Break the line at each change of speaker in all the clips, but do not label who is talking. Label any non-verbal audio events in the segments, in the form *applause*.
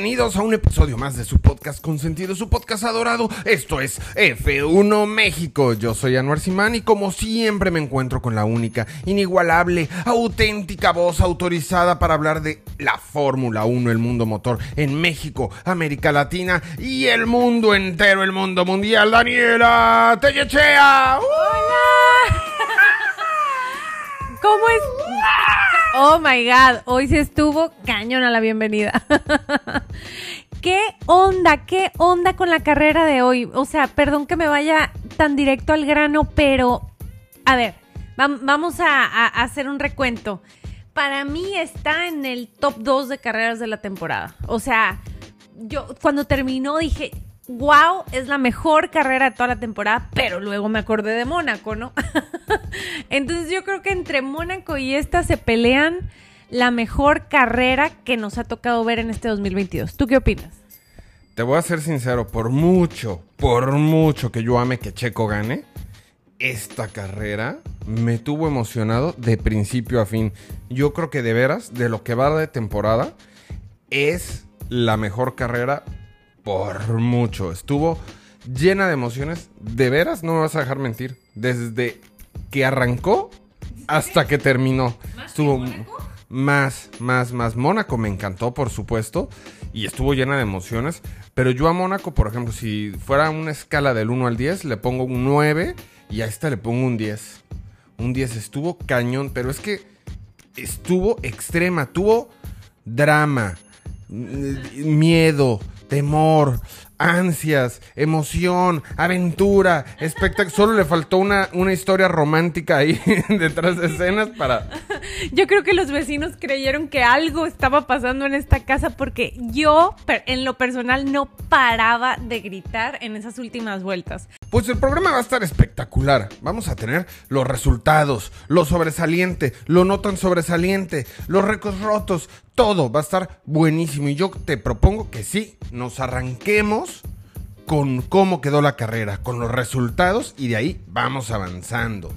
Bienvenidos a un episodio más de su podcast consentido, su podcast adorado. Esto es F1 México. Yo soy Anuar Simán y como siempre me encuentro con la única, inigualable, auténtica voz autorizada para hablar de la Fórmula 1, el mundo motor en México, América Latina y el mundo entero, el mundo mundial. Daniela Tellechea.
¡Hola! ¿Cómo es? Oh my god, hoy se estuvo cañón a la bienvenida. *laughs* ¿Qué onda? ¿Qué onda con la carrera de hoy? O sea, perdón que me vaya tan directo al grano, pero a ver, vamos a, a hacer un recuento. Para mí está en el top 2 de carreras de la temporada. O sea, yo cuando terminó dije, wow, es la mejor carrera de toda la temporada, pero luego me acordé de Mónaco, ¿no? *laughs* Entonces yo creo que entre Mónaco y esta se pelean la mejor carrera que nos ha tocado ver en este 2022. ¿Tú qué opinas?
Te voy a ser sincero, por mucho, por mucho que yo ame que Checo gane, esta carrera me tuvo emocionado de principio a fin. Yo creo que de veras, de lo que va de temporada, es la mejor carrera por mucho. Estuvo llena de emociones. De veras, no me vas a dejar mentir. Desde que arrancó hasta que terminó. Estuvo más, más, más. Mónaco me encantó, por supuesto. Y estuvo llena de emociones. Pero yo a Mónaco, por ejemplo, si fuera una escala del 1 al 10, le pongo un 9 y a esta le pongo un 10. Un 10 estuvo cañón, pero es que estuvo extrema. Tuvo drama, miedo, temor, ansias, emoción, aventura, espectáculo. Solo le faltó una, una historia romántica ahí *laughs* detrás de escenas para...
Yo creo que los vecinos creyeron que algo estaba pasando en esta casa porque yo, en lo personal, no paraba de gritar en esas últimas vueltas.
Pues el programa va a estar espectacular. Vamos a tener los resultados, lo sobresaliente, lo no tan sobresaliente, los récords rotos, todo va a estar buenísimo. Y yo te propongo que sí, nos arranquemos con cómo quedó la carrera, con los resultados y de ahí vamos avanzando.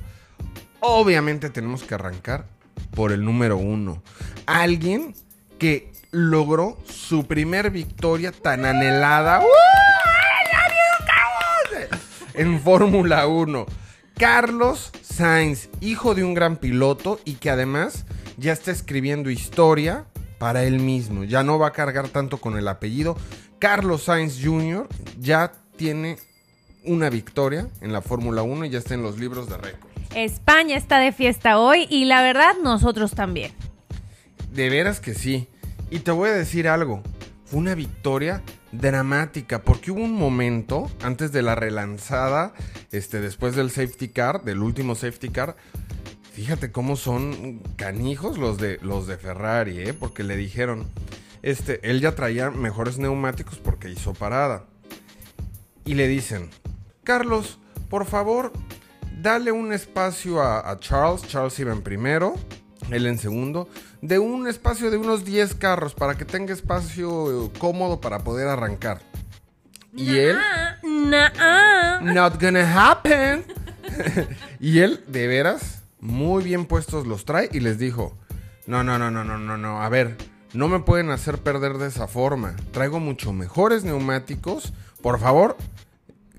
Obviamente tenemos que arrancar por el número uno. Alguien que logró su primer victoria tan anhelada en Fórmula 1. Carlos Sainz, hijo de un gran piloto y que además ya está escribiendo historia para él mismo. Ya no va a cargar tanto con el apellido. Carlos Sainz Jr. ya tiene una victoria en la Fórmula 1 y ya está en los libros de récord.
España está de fiesta hoy y la verdad nosotros también.
De veras que sí. Y te voy a decir algo. Una victoria dramática porque hubo un momento antes de la relanzada, este, después del safety car, del último safety car, Fíjate cómo son canijos los de, los de Ferrari, ¿eh? Porque le dijeron, este, él ya traía mejores neumáticos porque hizo parada. Y le dicen, Carlos, por favor, dale un espacio a, Charles. Charles iba en primero, él en segundo. De un espacio de unos 10 carros para que tenga espacio cómodo para poder arrancar. Y él... Not gonna happen. *laughs* y él, de veras, muy bien puestos los trae y les dijo, no, no, no, no, no, no, no, a ver, no me pueden hacer perder de esa forma. Traigo mucho mejores neumáticos, por favor.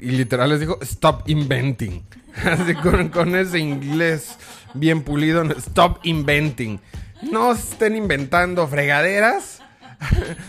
Y literal les dijo, stop inventing. *laughs* Así con, ese inglés bien pulido, stop inventing. No estén inventando fregaderas. *laughs*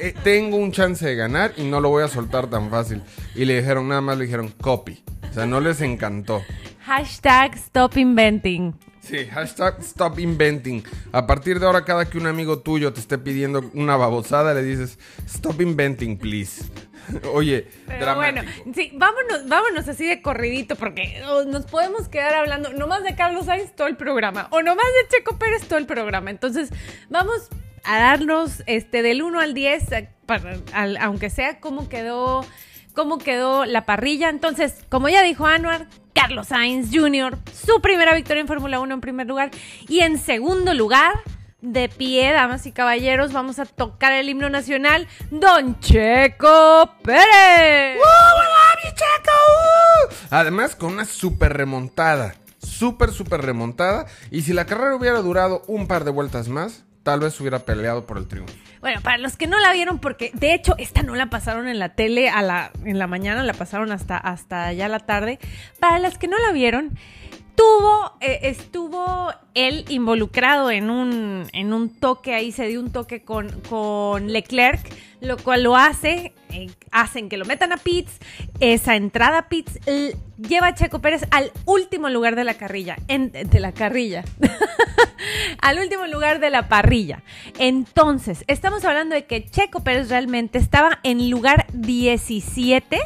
Eh, tengo un chance de ganar y no lo voy a soltar tan fácil. Y le dijeron, nada más le dijeron, copy. O sea, no les encantó.
Hashtag Stop Inventing.
Sí, hashtag Stop Inventing. A partir de ahora, cada que un amigo tuyo te esté pidiendo una babosada, le dices Stop Inventing, please. *laughs* Oye,
Pero bueno, sí, vámonos, vámonos así de corridito porque nos podemos quedar hablando nomás de Carlos Sainz todo el programa o nomás de Checo Pérez todo el programa. Entonces, vamos a darnos este del 1 al 10, eh, aunque sea cómo quedó, cómo quedó la parrilla. Entonces, como ya dijo Anuar, Carlos Sainz Jr., su primera victoria en Fórmula 1 en primer lugar. Y en segundo lugar, de pie, damas y caballeros, vamos a tocar el himno nacional, Don Checo Pérez.
¡Uh, Checo! Además, con una super remontada. Súper, súper remontada. Y si la carrera hubiera durado un par de vueltas más, tal vez hubiera peleado por el triunfo.
Bueno, para los que no la vieron, porque de hecho esta no la pasaron en la tele a la, en la mañana, la pasaron hasta, hasta ya la tarde. Para las que no la vieron, tuvo, eh, estuvo él involucrado en un, en un toque, ahí se dio un toque con, con Leclerc, lo cual lo hace, eh, hacen que lo metan a pits, esa entrada a pits l- lleva a Checo Pérez al último lugar de la carrilla, de la carrilla, *laughs* al último lugar de la parrilla. Entonces, estamos hablando de que Checo Pérez realmente estaba en lugar 17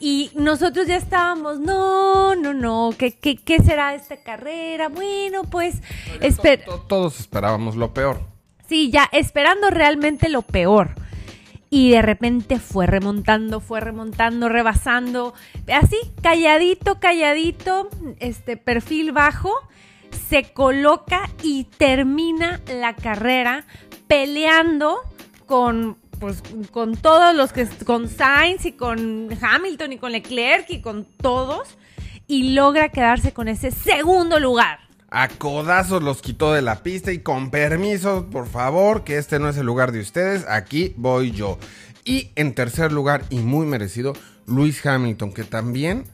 y nosotros ya estábamos, no, no, no, ¿qué, qué, qué será esta carrera? Bueno, pues, esper-
To- Todos esperábamos lo peor.
sí, ya esperando realmente lo peor. Y de repente fue remontando, fue remontando, rebasando, así, calladito, calladito, este perfil bajo, se coloca y termina la carrera peleando con pues con todos los que con Sainz y con Hamilton y con Leclerc y con todos y logra quedarse con ese segundo lugar.
A codazos los quitó de la pista y con permiso, por favor, que este no es el lugar de ustedes, aquí voy yo. Y en tercer lugar, y muy merecido, Luis Hamilton, que también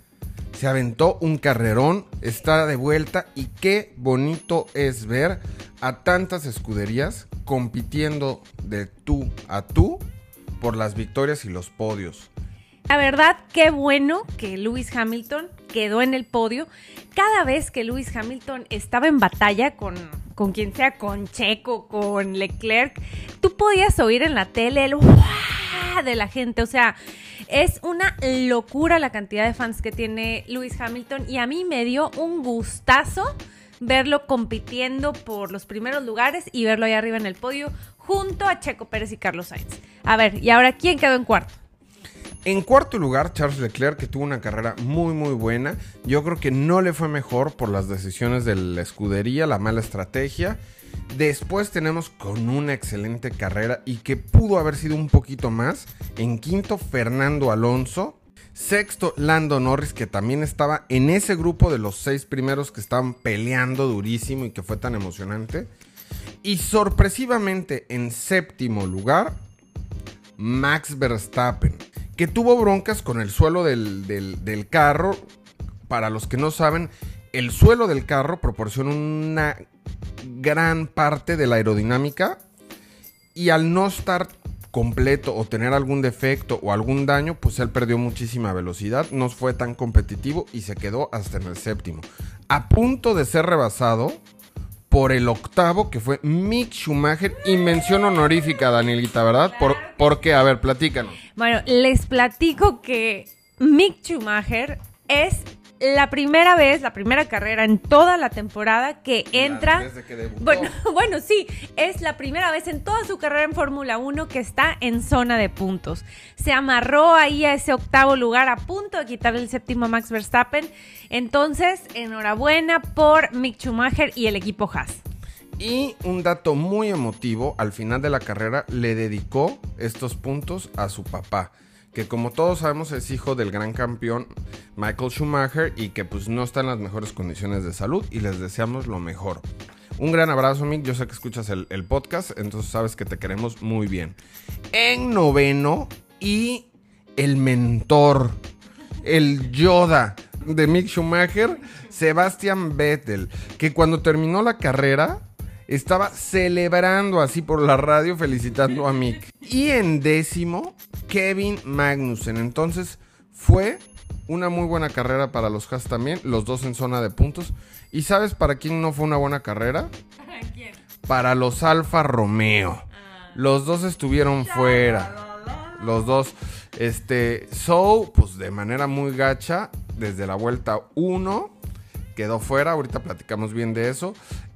se aventó un carrerón, está de vuelta y qué bonito es ver a tantas escuderías compitiendo de tú a tú por las victorias y los podios.
La verdad, qué bueno que Lewis Hamilton quedó en el podio. Cada vez que Lewis Hamilton estaba en batalla con, con quien sea, con Checo, con Leclerc, tú podías oír en la tele el ¡guau! de la gente. O sea, es una locura la cantidad de fans que tiene Lewis Hamilton y a mí me dio un gustazo verlo compitiendo por los primeros lugares y verlo ahí arriba en el podio junto a Checo Pérez y Carlos Sainz. A ver, ¿y ahora quién quedó en cuarto?
En cuarto lugar, Charles Leclerc, que tuvo una carrera muy muy buena. Yo creo que no le fue mejor por las decisiones de la escudería, la mala estrategia. Después tenemos con una excelente carrera y que pudo haber sido un poquito más. En quinto, Fernando Alonso. Sexto, Lando Norris, que también estaba en ese grupo de los seis primeros que estaban peleando durísimo y que fue tan emocionante. Y sorpresivamente en séptimo lugar, Max Verstappen, que tuvo broncas con el suelo del, del- del carro. Para los que no saben, el suelo del carro proporciona una gran parte de la aerodinámica y al no estar completo o tener algún defecto o algún daño, pues él perdió muchísima velocidad, no fue tan competitivo y se quedó hasta en el séptimo. A punto de ser rebasado por el octavo, que fue Mick Schumacher, y mención honorífica, Danielita, ¿verdad? Por, ¿Por qué? A ver, platícanos.
Bueno, les platico que Mick Schumacher es la primera vez, la primera carrera en toda la temporada que entra.
Desde que debutó.
Bueno, *laughs* bueno, sí, es la primera vez en toda su carrera en Fórmula 1 que está en zona de puntos. Se amarró ahí a ese octavo lugar a punto de quitarle el séptimo a Max Verstappen. Entonces, enhorabuena por Mick Schumacher y el equipo Haas.
Y un dato muy emotivo, al final de la carrera le dedicó estos puntos a su papá, que como todos sabemos es hijo del gran campeón Michael Schumacher y que pues no está en las mejores condiciones de salud y les deseamos lo mejor. Un gran abrazo, Mick. Yo sé que escuchas el, el podcast, entonces sabes que te queremos muy bien. En noveno y el mentor, el Yoda de Mick Schumacher, Sebastian Vettel, que cuando terminó la carrera estaba celebrando así por la radio felicitando a Mick. Y en décimo, Kevin Magnussen. Entonces fue una muy buena carrera para los Haas también, los dos en zona de puntos. ¿Y sabes para quién no fue una buena carrera? Para los Alfa Romeo. Los dos estuvieron fuera. Los dos. Este. So, pues de manera muy gacha. Desde la vuelta 1. Quedó fuera. Ahorita platicamos bien de eso.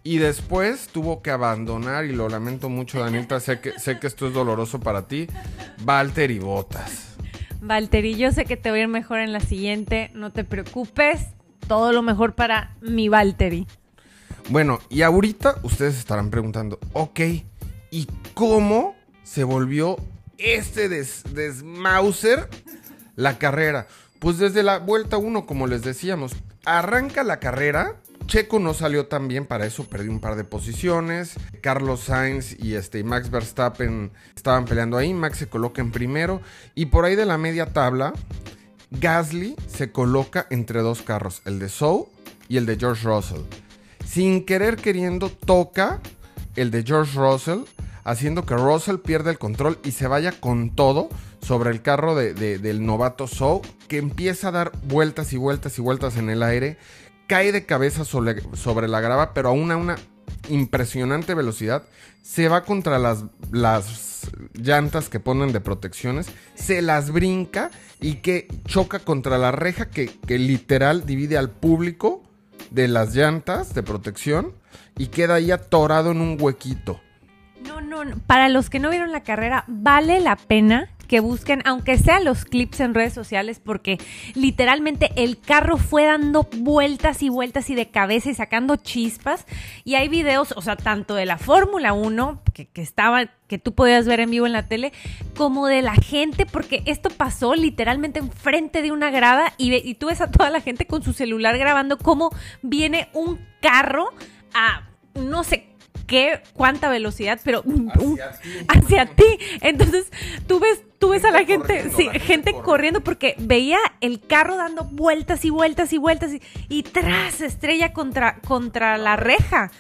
Y después tuvo que abandonar. Y lo lamento mucho, Danielta. Sé que, sé que esto es doloroso para ti. Walter y Botas.
Valtteri, yo sé que te voy a ir mejor en la siguiente, no te preocupes. Todo lo mejor para mi Valtteri.
Bueno, y ahorita ustedes estarán preguntando, ok, ¿y cómo se volvió este des desmauser la carrera? Pues desde la vuelta 1, como les decíamos, arranca la carrera Checo no salió tan bien, para eso perdió un par de posiciones. Carlos Sainz y este, Max Verstappen estaban peleando ahí. Max se coloca en primero. Y por ahí de la media tabla, Gasly se coloca entre dos carros, el de Zhou y el de George Russell. Sin querer queriendo, toca el de George Russell, haciendo que Russell pierda el control y se vaya con todo sobre el carro del novato Zhou, que empieza a dar vueltas y vueltas y vueltas en el aire cae de cabeza sobre, la grava, pero a una, impresionante velocidad. Se va contra las, las llantas que ponen de protecciones, se las brinca y que choca contra la reja que, que literal divide al público de las llantas de protección y queda ahí atorado en un huequito.
No, no, para los que no vieron la carrera, vale la pena que busquen, aunque sea los clips en redes sociales, porque literalmente el carro fue dando vueltas y vueltas y de cabeza y sacando chispas. Y hay videos, o sea, tanto de la Fórmula 1, que, estaba, que tú podías ver en vivo en la tele, como de la gente, porque esto pasó literalmente enfrente de una grada y, y tú ves a toda la gente con su celular grabando cómo viene un carro a no sé qué, cuánta velocidad, pero hacia, ti. Entonces, tú ves, tú ves a la gente, sí, gente corriendo. porque veía el carro dando vueltas y vueltas y vueltas y, tras estrella contra, contra la reja.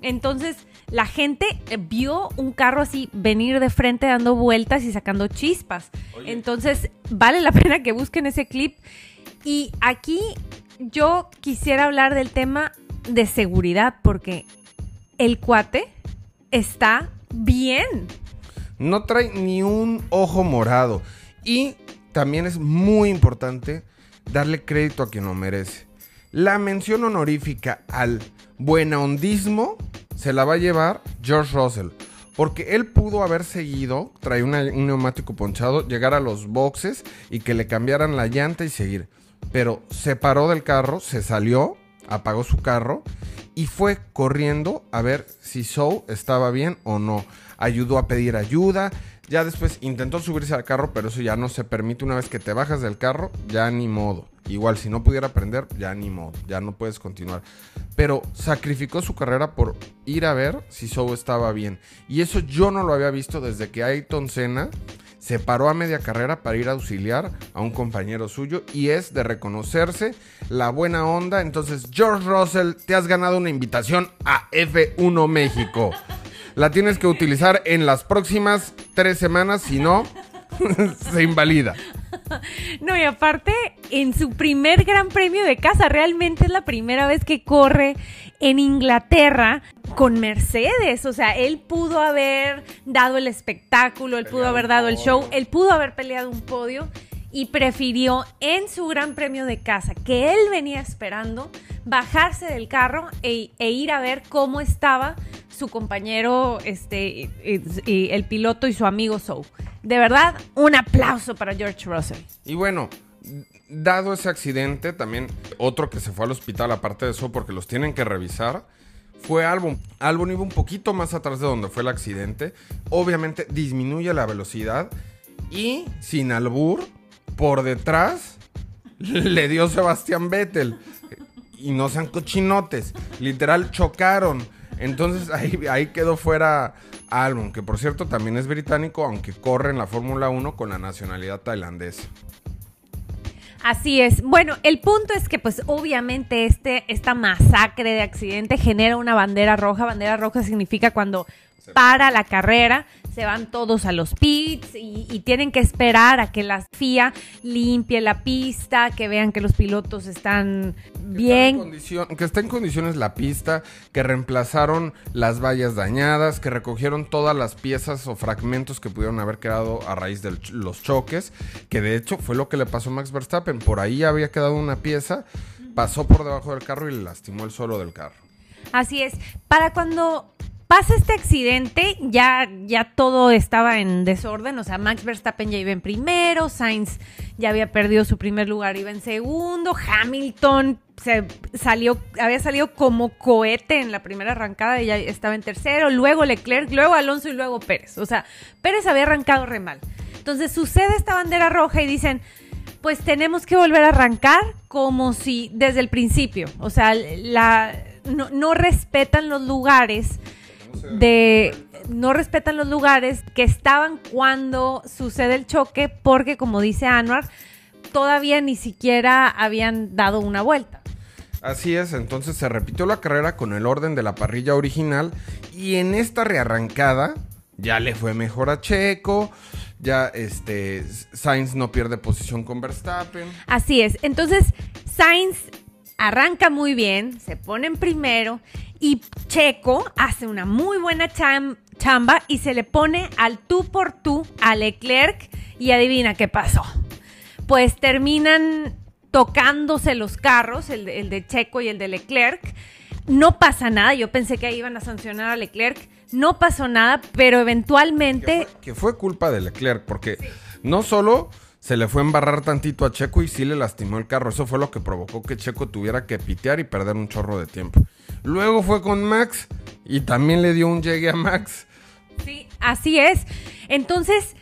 Entonces, la gente vio un carro así venir de frente dando vueltas y sacando chispas. Entonces, vale la pena que busquen ese clip. Y aquí yo quisiera hablar del tema de seguridad, porque el cuate está bien.
No trae ni un ojo morado. Y también es muy importante darle crédito a quien lo merece. La mención honorífica al buenahondismo se la va a llevar George Russell. Porque él pudo haber seguido, trae un neumático ponchado, llegar a los boxes y que le cambiaran la llanta y seguir. Pero se paró del carro, se salió, apagó su carro y fue corriendo a ver si Zoe estaba bien o no. Ayudó a pedir ayuda. Ya después intentó subirse al carro, pero eso ya no se permite una vez que te bajas del carro, ya ni modo. Igual si no pudiera aprender, ya ni modo, ya no puedes continuar. Pero sacrificó su carrera por ir a ver si Zoe estaba bien. Y eso yo no lo había visto desde que Ayton Senna se paró a media carrera para ir a auxiliar a un compañero suyo y es de reconocerse la buena onda. Entonces, George Russell, te has ganado una invitación a F1 México. La tienes que utilizar en las próximas tres semanas, si no, *laughs* se invalida.
No, y aparte, en su primer gran premio de casa, realmente es la primera vez que corre en Inglaterra con Mercedes. O sea, él pudo haber dado el espectáculo, él pudo haber dado el show, él pudo haber peleado un podio y prefirió en su gran premio de casa que él venía esperando bajarse del carro e, e ir a ver cómo estaba su compañero, este, el piloto y su amigo Zoe. De verdad, un aplauso para George Russell.
Y bueno, dado ese accidente, también otro que se fue al hospital, aparte de eso, porque los tienen que revisar, fue Albon. Albon iba un poquito más atrás de donde fue el accidente. Obviamente disminuye la velocidad y sin albur, por detrás le dio Sebastián Vettel. Y no sean cochinotes. Literal chocaron. Entonces ahí, ahí quedó fuera Albon, que por cierto también es británico, aunque corre en la Fórmula 1 con la nacionalidad tailandesa.
Así es. Bueno, el punto es que pues obviamente este, esta masacre de accidente genera una bandera roja. Bandera roja significa cuando para la carrera, se van todos a los pits y, tienen que esperar a que la FIA limpie la pista, que vean que los pilotos están bien.
que está en condiciones la pista, que reemplazaron las vallas dañadas, que recogieron todas las piezas o fragmentos que pudieron haber quedado a raíz de los choques, que de hecho fue lo que le pasó a Max Verstappen. Por ahí había quedado una pieza, pasó por debajo del carro y le lastimó el suelo del carro.
Así es. Para cuando pasa este accidente, ya, ya todo estaba en desorden, o sea, Max Verstappen ya iba en primero, Sainz ya había perdido su primer lugar, iba en segundo, Hamilton se salió, había salido como cohete en la primera arrancada y ya estaba en tercero, luego Leclerc, luego Alonso y luego Pérez, o sea, Pérez había arrancado re mal. Entonces sucede esta bandera roja y dicen, pues tenemos que volver a arrancar como si desde el principio, o sea, la no, no respetan los lugares de no respetan los lugares que estaban cuando sucede el choque porque como dice Anwar todavía ni siquiera habían dado una vuelta.
Así es, entonces se repitió la carrera con el orden de la parrilla original y en esta rearrancada ya le fue mejor a Checo, ya este Sainz no pierde posición con Verstappen.
Así es, entonces Sainz arranca muy bien, se pone en primero y Checo hace una muy buena chamba y se le pone al tú por tú a Leclerc y adivina qué pasó. Pues terminan tocándose los carros, el, de Checo y el de Leclerc. No pasa nada, yo pensé que ahí iban a sancionar a Leclerc. No pasó nada, pero eventualmente...
Que fue, culpa de Leclerc, porque no solo se le fue a embarrar tantito a Checo y sí le lastimó el carro. Eso fue lo que provocó que Checo tuviera que pitear y perder un chorro de tiempo. Luego fue con Max y también le dio un llegue a Max.
Sí, así es. Entonces,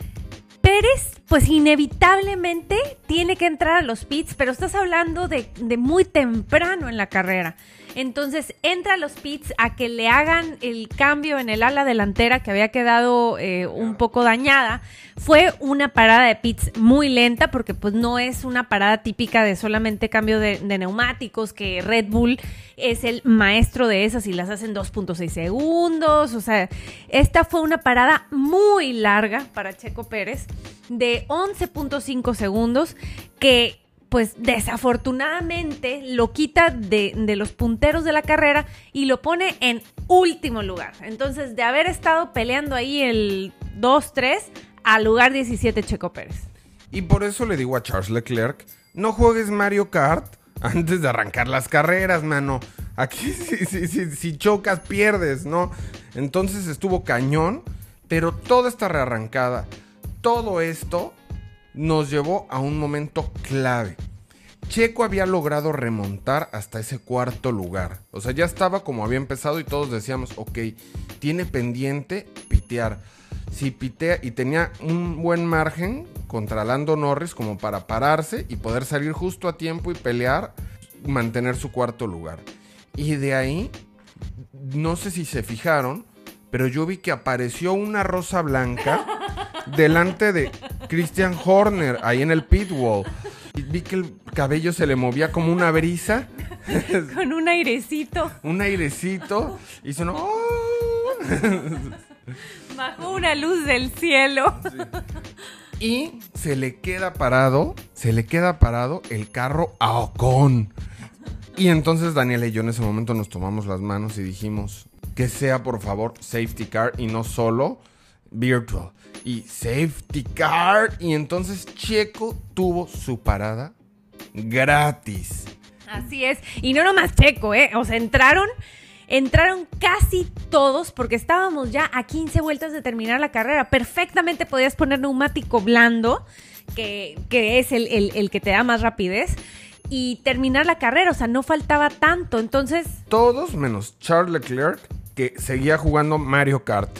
Pérez, pues inevitablemente tiene que entrar a los pits, pero estás hablando de, de muy temprano en la carrera. Entonces entra a los pits a que le hagan el cambio en el ala delantera que había quedado eh, un poco dañada. Fue una parada de pits muy lenta porque pues no es una parada típica de solamente cambio de, neumáticos, que Red Bull es el maestro de esas y las hacen 2.6 segundos. O sea, esta fue una parada muy larga para Checo Pérez de 11.5 segundos que pues desafortunadamente lo quita de, los punteros de la carrera y lo pone en último lugar. Entonces, de haber estado peleando ahí el 2-3 al lugar 17 Checo Pérez.
Y por eso le digo a Charles Leclerc, no juegues Mario Kart *laughs* antes de arrancar las carreras, mano. Aquí *laughs* si, si chocas, pierdes, ¿no? Entonces estuvo cañón, pero toda esta rearrancada, todo esto nos llevó a un momento clave. Checo había logrado remontar hasta ese cuarto lugar. O sea, ya estaba como había empezado y todos decíamos, ok, tiene pendiente pitear. Si pitea y tenía un buen margen contra Lando Norris como para pararse y poder salir justo a tiempo y pelear, mantener su cuarto lugar. Y de ahí, no sé si se fijaron, pero yo vi que apareció una rosa blanca *laughs* delante de Christian Horner, ahí en el pit wall. Y vi que el cabello se le movía como una brisa. *laughs*
Con un airecito.
un airecito. Y sonó. ¡Oh! *laughs*
Bajó una luz del cielo.
Y se le queda parado, se le queda parado el carro a Ocon. Y entonces Daniel y yo en ese momento nos tomamos las manos y dijimos que sea por favor safety car y no solo virtual y safety car. Y entonces Checo tuvo su parada gratis.
Así es. Y no nomás Checo, ¿eh? O sea, entraron. Entraron casi todos porque estábamos ya a 15 vueltas de terminar la carrera. Perfectamente podías poner neumático blando, que, es el, el que te da más rapidez y terminar la carrera, o sea, no faltaba tanto, entonces...
Todos menos Charles Leclerc, que seguía jugando Mario Kart.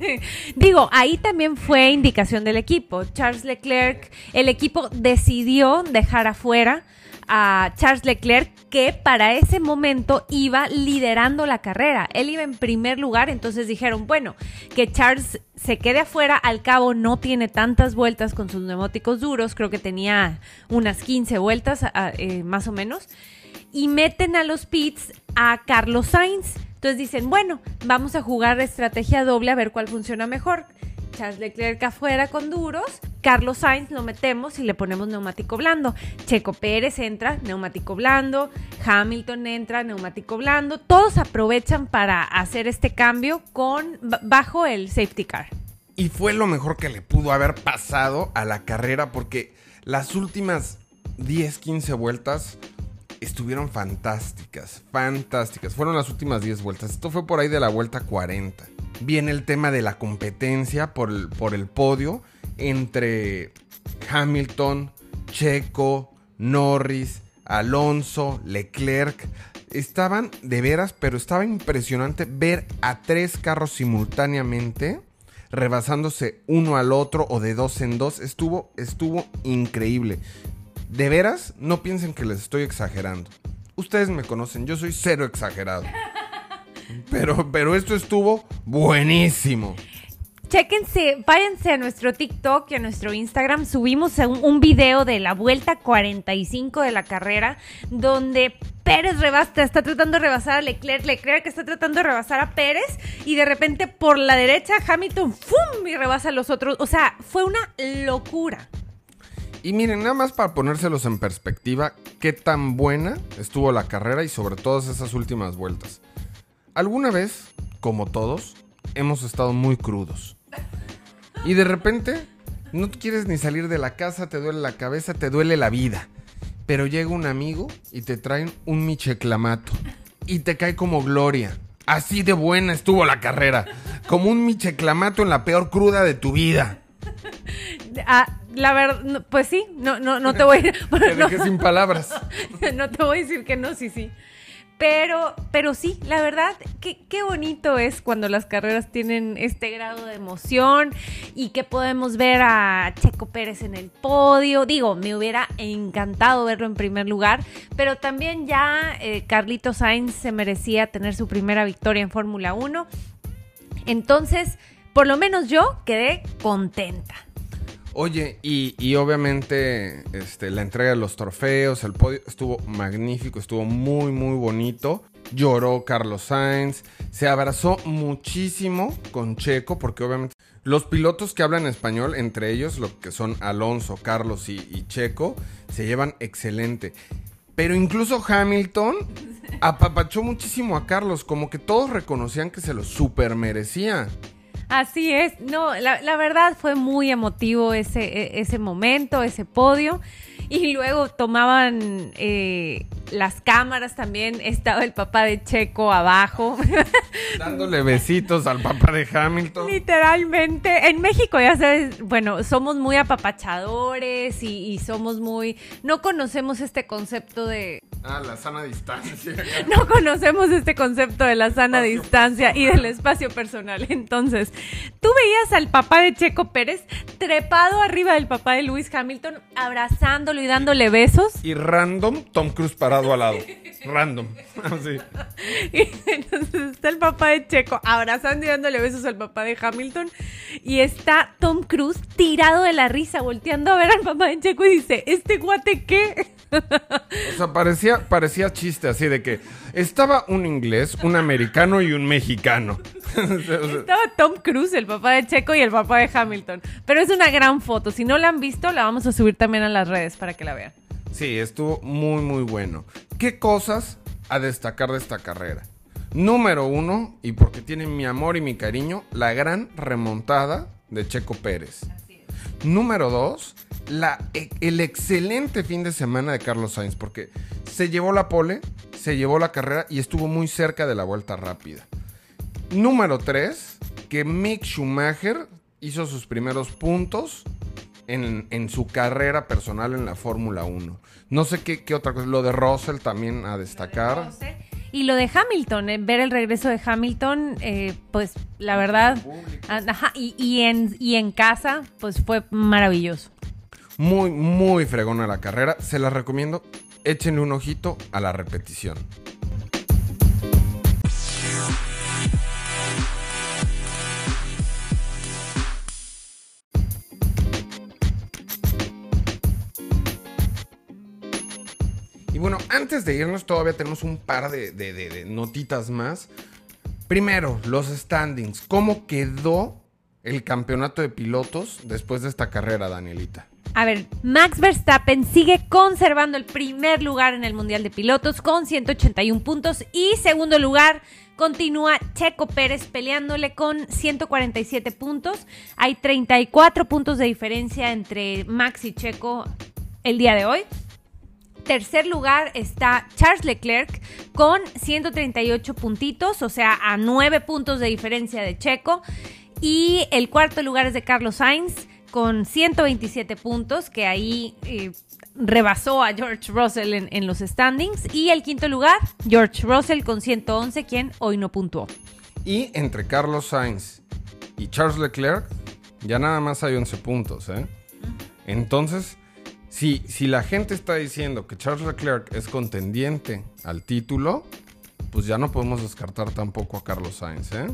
*laughs*
Digo, ahí también fue indicación del equipo. Charles Leclerc, el equipo decidió dejar afuera a Charles Leclerc, que para ese momento iba liderando la carrera. Él iba en primer lugar, entonces dijeron, bueno, que Charles se quede afuera, al cabo no tiene tantas vueltas con sus neumáticos duros, creo que tenía unas 15 vueltas eh, más o menos, y meten a los pits a Carlos Sainz entonces dicen, bueno, vamos a jugar estrategia doble a ver cuál funciona mejor. Charles Leclerc afuera con duros, Carlos Sainz lo metemos y le ponemos neumático blando. Checo Pérez entra, neumático blando, Hamilton entra, neumático blando. Todos aprovechan para hacer este cambio con bajo el safety car.
Y fue lo mejor que le pudo haber pasado a la carrera porque las últimas 10, 15 vueltas estuvieron fantásticas, fantásticas. Fueron las últimas 10 vueltas. Esto fue por ahí de la vuelta 40. Viene el tema de la competencia por el, por el podio entre Hamilton, Checo, Norris, Alonso, Leclerc. Estaban de veras, pero estaba impresionante ver a tres carros simultáneamente rebasándose uno al otro o de dos en dos. Estuvo, estuvo increíble. De veras, no piensen que les estoy exagerando. Ustedes me conocen, yo soy cero exagerado. *laughs* Pero, pero esto estuvo buenísimo.
Chéquense, váyanse a nuestro TikTok y a nuestro Instagram. Subimos un, un video de la vuelta 45 de la carrera, donde Pérez rebasa, está tratando de rebasar a Leclerc, Leclerc está tratando de rebasar a Pérez, y de repente por la derecha Hamilton, ¡fum! y rebasa a los otros. O sea, fue una locura.
Y miren, nada más para ponérselos en perspectiva, qué tan buena estuvo la carrera y sobre todas esas últimas vueltas. Alguna vez, como todos, hemos estado muy crudos. Y de repente, no quieres ni salir de la casa, te duele la cabeza, te duele la vida. Pero llega un amigo y te traen un micheclamato. Y te cae como gloria. Así de buena estuvo la carrera. Como un micheclamato en la peor cruda de tu vida.
Ah, la verdad, pues sí, no, no, no te voy *laughs* *laughs*
Te dejé sin palabras. *laughs*
no te voy a decir que no, sí, sí. Pero, pero sí, la verdad, qué, qué bonito es cuando las carreras tienen este grado de emoción y que podemos ver a Checo Pérez en el podio. Digo, me hubiera encantado verlo en primer lugar, pero también ya eh, Carlito Sainz se merecía tener su primera victoria en Fórmula 1. Entonces, por lo menos yo quedé contenta.
Oye, y, y, obviamente este, la entrega de los trofeos, el podio, estuvo magnífico, estuvo muy, muy bonito. Lloró Carlos Sainz, se abrazó muchísimo con Checo, porque obviamente los pilotos que hablan español, entre ellos, lo que son Alonso, Carlos y, y Checo, se llevan excelente. Pero incluso Hamilton apapachó muchísimo a Carlos, como que todos reconocían que se lo super merecía.
Así es, no, la, verdad fue muy emotivo ese, e, ese momento, ese podio. Y luego tomaban eh, las cámaras también. Estaba el papá de Checo abajo. *laughs*
Dándole besitos al papá de Hamilton.
Literalmente. En México, ya sabes, bueno, somos muy apapachadores y, y somos muy. No conocemos este concepto de.
Ah, la sana distancia. *laughs*
No conocemos este concepto de la sana espacio distancia personal. y del espacio personal. Entonces, tú veías al papá de Checo Pérez trepado arriba del papá de Lewis Hamilton, abrazándolo y dándole besos.
Y random, Tom Cruise parado al lado. Random. *laughs* Así. *laughs*
Y entonces está el papá de Checo abrazando y dándole besos al papá de Hamilton. Y está Tom Cruise tirado de la risa, volteando a ver al papá de Checo y dice: ¿Este guate qué?
O sea, parecía, parecía chiste así de que estaba un inglés, un americano y un mexicano. *laughs*
Estaba Tom Cruise, el papá de Checo y el papá de Hamilton. Pero es una gran foto. Si no la han visto, la vamos a subir también a las redes para que la vean.
Sí, estuvo muy, muy bueno. ¿Qué cosas a destacar de esta carrera? Número uno, y porque tiene mi amor y mi cariño, la gran remontada de Checo Pérez. Número dos, la, e, el excelente fin de semana de Carlos Sainz, porque se llevó la pole, se llevó la carrera y estuvo muy cerca de la vuelta rápida. Número 3, que Mick Schumacher hizo sus primeros puntos en, en su carrera personal en la Fórmula 1. No sé qué, qué, otra cosa, lo de Russell también a destacar.
Y lo de Hamilton, eh, ver el regreso de Hamilton, eh, pues la verdad, ajá, y, y, en, y en casa, pues fue maravilloso.
Muy, muy fregona la carrera, se la recomiendo, échenle un ojito a la repetición. Antes de irnos todavía tenemos un par de, notitas más. Primero, los standings. ¿Cómo quedó el campeonato de pilotos después de esta carrera, Danielita?
A ver, Max Verstappen sigue conservando el primer lugar en el Mundial de Pilotos con 181 puntos y segundo lugar continúa Checo Pérez peleándole con 147 puntos. Hay 34 puntos de diferencia entre Max y Checo el día de hoy tercer lugar está Charles Leclerc con 138 puntitos, o sea, a 9 puntos de diferencia de Checo. Y el cuarto lugar es de Carlos Sainz con 127 puntos, que ahí eh, rebasó a George Russell en, en, los standings. Y el quinto lugar, George Russell con 111, quien hoy no puntuó.
Y entre Carlos Sainz y Charles Leclerc, ya nada más hay 11 puntos, ¿eh? Entonces, si, si la gente está diciendo que Charles Leclerc es contendiente al título, pues ya no podemos descartar tampoco a Carlos Sainz, ¿eh?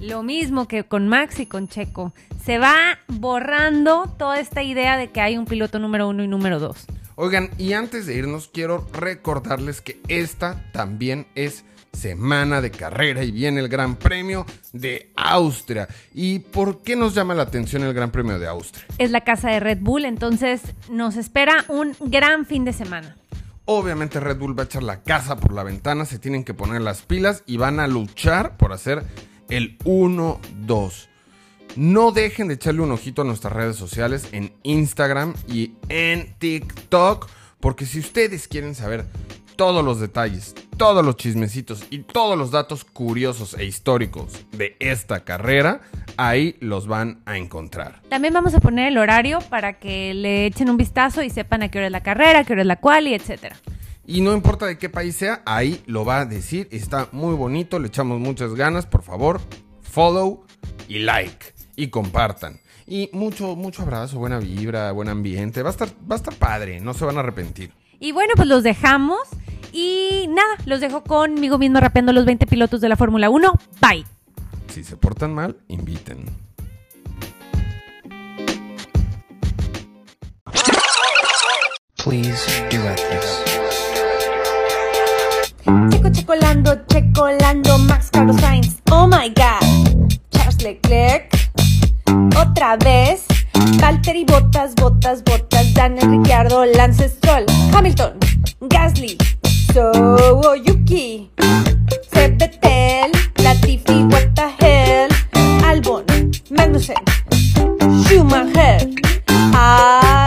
Lo mismo que con Max y con Checo. Se va borrando toda esta idea de que hay un piloto número uno y número dos.
Oigan, y antes de irnos, quiero recordarles que esta también es semana de carrera y viene el Gran Premio de Austria. ¿Y por qué nos llama la atención el Gran Premio de Austria?
Es la casa de Red Bull, entonces nos espera un gran fin de semana.
Obviamente Red Bull va a echar la casa por la ventana, se tienen que poner las pilas y van a luchar por hacer el 1-2. No dejen de echarle un ojito a nuestras redes sociales en Instagram y en TikTok, porque si ustedes quieren saber todos los detalles, todos los chismecitos y todos los datos curiosos e históricos de esta carrera, ahí los van a encontrar.
También vamos a poner el horario para que le echen un vistazo y sepan a qué hora es la carrera, a qué hora es la cual y etcétera.
Y no importa de qué país sea, ahí lo va a decir. Está muy bonito, le echamos muchas ganas. Por favor, follow y like y compartan. Y mucho, mucho abrazo, buena vibra, buen ambiente. Va a estar, va a estar padre, no se van a arrepentir.
Y bueno, pues los dejamos. Y nada, los dejo conmigo mismo rapeando los 20 pilotos de la Fórmula 1. Bye.
Si se portan mal, inviten.
Please duet this.
Checo, checolando, checolando, Max Carlos Sainz. Oh my god. Charles Leclerc. Otra vez. Valtteri Bottas, Bottas, Bottas. Daniel Ricciardo, Lance Stroll. Hamilton. Gasly. So, oh, Yuki, Sebetel, Latifi, what the hell, Albon, Magnussen, Schumacher, ah.